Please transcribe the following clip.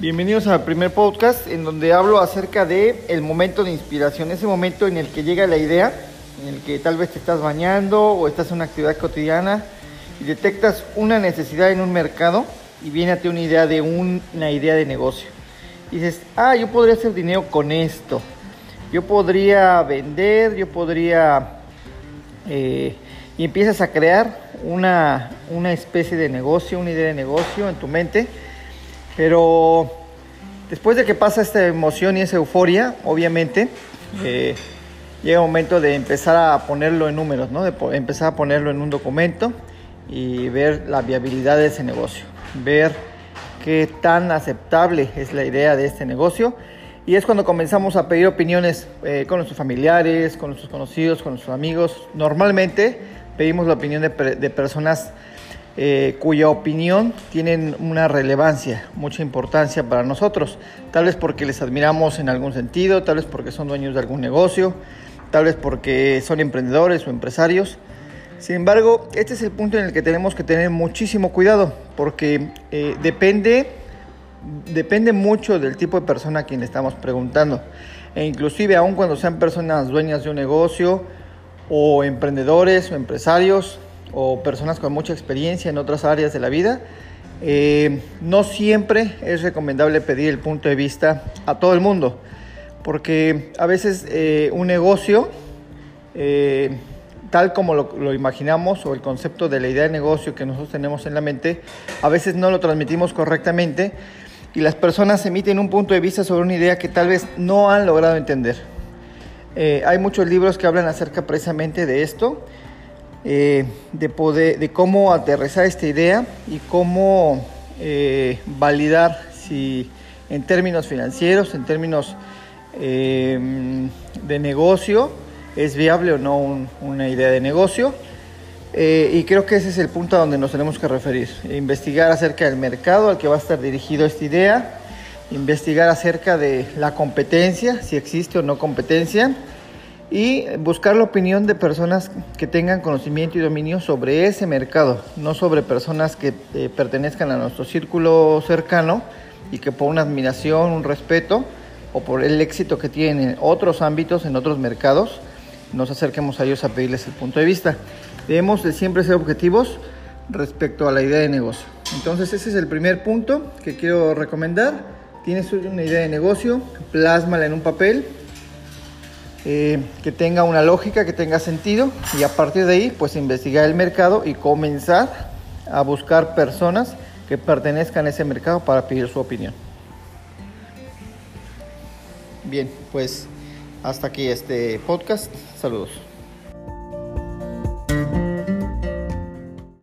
Bienvenidos al primer podcast en donde hablo acerca de el momento de inspiración, ese momento en el que llega la idea, en el que tal vez te estás bañando o estás en una actividad cotidiana y detectas una necesidad en un mercado y viene a ti una idea de una idea de negocio. Y dices, ah, yo podría hacer dinero con esto. Yo podría vender, yo podría... Eh, y empiezas a crear una, una especie de negocio, una idea de negocio en tu mente. Pero después de que pasa esta emoción y esa euforia, obviamente, eh, llega un momento de empezar a ponerlo en números, ¿no? de empezar a ponerlo en un documento y ver la viabilidad de ese negocio, ver qué tan aceptable es la idea de este negocio. Y es cuando comenzamos a pedir opiniones eh, con nuestros familiares, con nuestros conocidos, con nuestros amigos. Normalmente pedimos la opinión de, personas eh, cuya opinión tienen una relevancia, mucha importancia para nosotros. Tal vez porque les admiramos en algún sentido, tal vez porque son dueños de algún negocio, tal vez porque son emprendedores o empresarios. Sin embargo, este es el punto en el que tenemos que tener muchísimo cuidado, porque eh, depende, depende mucho del tipo de persona a quien estamos preguntando. E inclusive aun cuando sean personas dueñas de un negocio, o emprendedores o empresarios, o personas con mucha experiencia en otras áreas de la vida, eh, no siempre es recomendable pedir el punto de vista a todo el mundo, porque a veces eh, un negocio tal como lo, imaginamos o el concepto de la idea de negocio que nosotros tenemos en la mente, a veces no lo transmitimos correctamente y las personas emiten un punto de vista sobre una idea que tal vez no han logrado entender. Eh, hay muchos libros que hablan acerca precisamente de esto, eh, de, poder, de cómo aterrizar esta idea y cómo eh, validar si en términos financieros, en términos de negocio, es viable o no una idea de negocio. Eh, y creo que ese es el punto a donde nos tenemos que referir. Investigar acerca del mercado al que va a estar dirigido esta idea, investigar acerca de la competencia, si existe o no competencia, y buscar la opinión de personas que tengan conocimiento y dominio sobre ese mercado, no sobre personas que eh, pertenezcan a nuestro círculo cercano y que por una admiración, un respeto o por el éxito que tienen en otros ámbitos, en otros mercados, nos acerquemos a ellos a pedirles el punto de vista. Debemos de siempre ser objetivos respecto a la idea de negocio. Entonces ese es el primer punto que quiero recomendar. Tienes una idea de negocio, plásmala en un papel, eh, que tenga una lógica, que tenga sentido y a partir de ahí pues investigar el mercado y comenzar a buscar personas que pertenezcan a ese mercado para pedir su opinión. Bien, pues hasta aquí este podcast. Saludos.